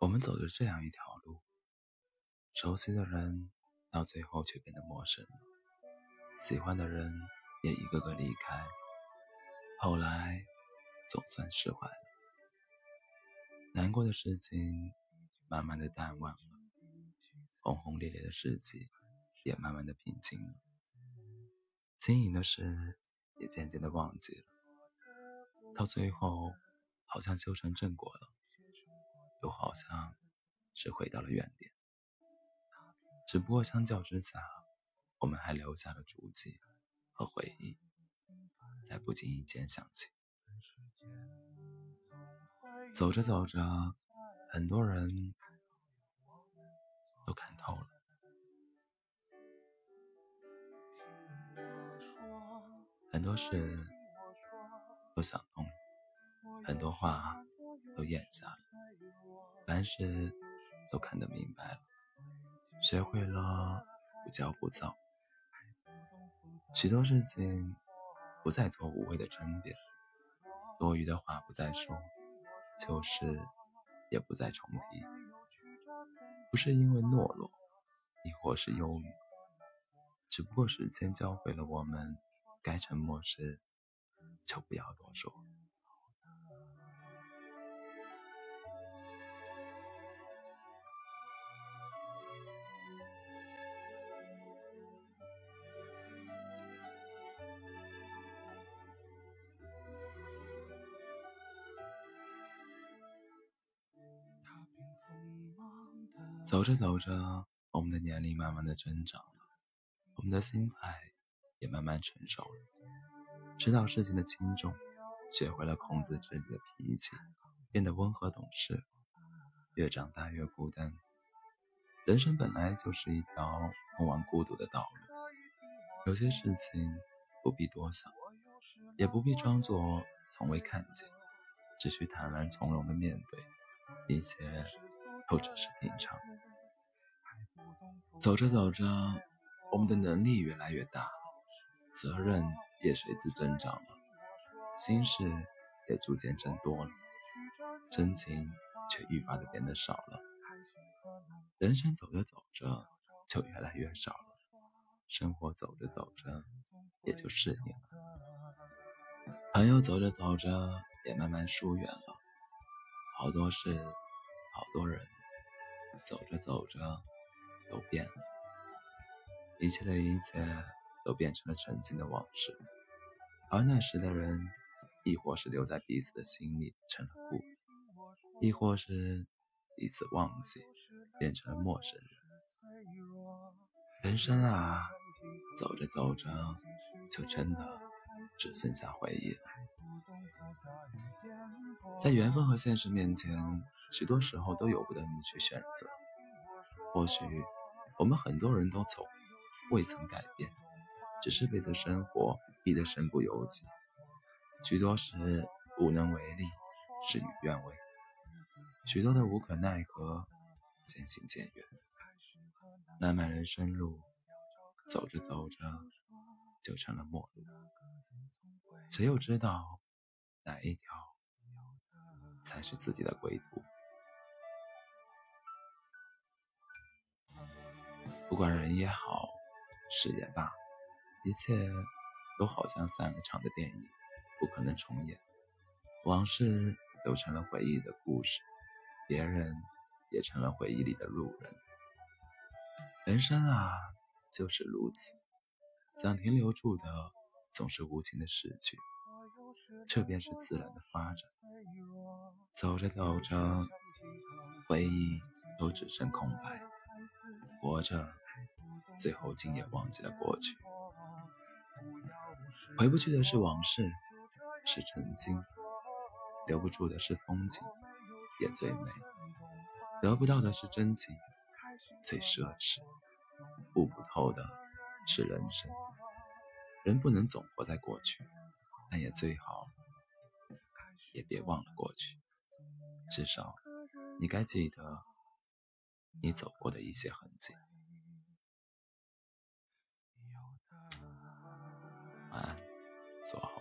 我们走着这样一条路，熟悉的人到最后却变得陌生了，喜欢的人也一个个离开，后来总算释怀了，难过的事情慢慢的淡忘了，轰轰烈烈的事迹也慢慢的平静了，经营的事也渐渐的忘记了，到最后好像修成正果了。又好像是回到了原点，只不过相较之下，我们还留下了足迹和回忆，在不经意间想起。走着走着，很多人都看透了，很多事都想通了，很多话都咽下了。但是都看得明白了，学会了不骄不躁，许多事情不再做无谓的争辩，多余的话不再说，旧事也不再重提。不是因为懦弱，亦或是忧郁，只不过时间教会了我们，该沉默时就不要多说。走着走着，我们的年龄慢慢的增长了，我们的心态也慢慢成熟了，知道事情的轻重，学会了控制自己的脾气，变得温和懂事。越长大越孤单，人生本来就是一条通往孤独的道路。有些事情不必多想，也不必装作从未看见，只需坦然从容的面对，一切都只是平常。走着走着，我们的能力越来越大了，责任也随之增长了，心事也逐渐增多了，真情却愈发的变得少了。人生走着走着就越来越少了，生活走着走着也就适应了，朋友走着走着也慢慢疏远了，好多事，好多人，走着走着。都变了，一切的一切都变成了曾经的往事，而那时的人，亦或是留在彼此的心里成了故人，亦或是彼此忘记变成了陌生人。人生啊，走着走着，就真的只剩下回忆了。在缘分和现实面前，许多时候都由不得你去选择，或许。我们很多人都从未曾改变，只是被这生活逼得身不由己，许多时无能为力，事与愿违，许多的无可奈何，渐行渐远。漫漫人生路，走着走着就成了陌路，谁又知道哪一条才是自己的归途？不管人也好，事也罢，一切都好像散了场的电影，不可能重演。往事都成了回忆的故事，别人也成了回忆里的路人。人生啊，就是如此，想停留住的，总是无情的逝去，这便是自然的发展。走着走着，回忆都只剩空白，活着。最后，竟也忘记了过去。回不去的是往事，是曾经；留不住的是风景，也最美；得不到的是真情，最奢侈；悟不透的是人生。人不能总活在过去，但也最好，也别忘了过去。至少，你该记得你走过的一些痕迹。晚安，做好。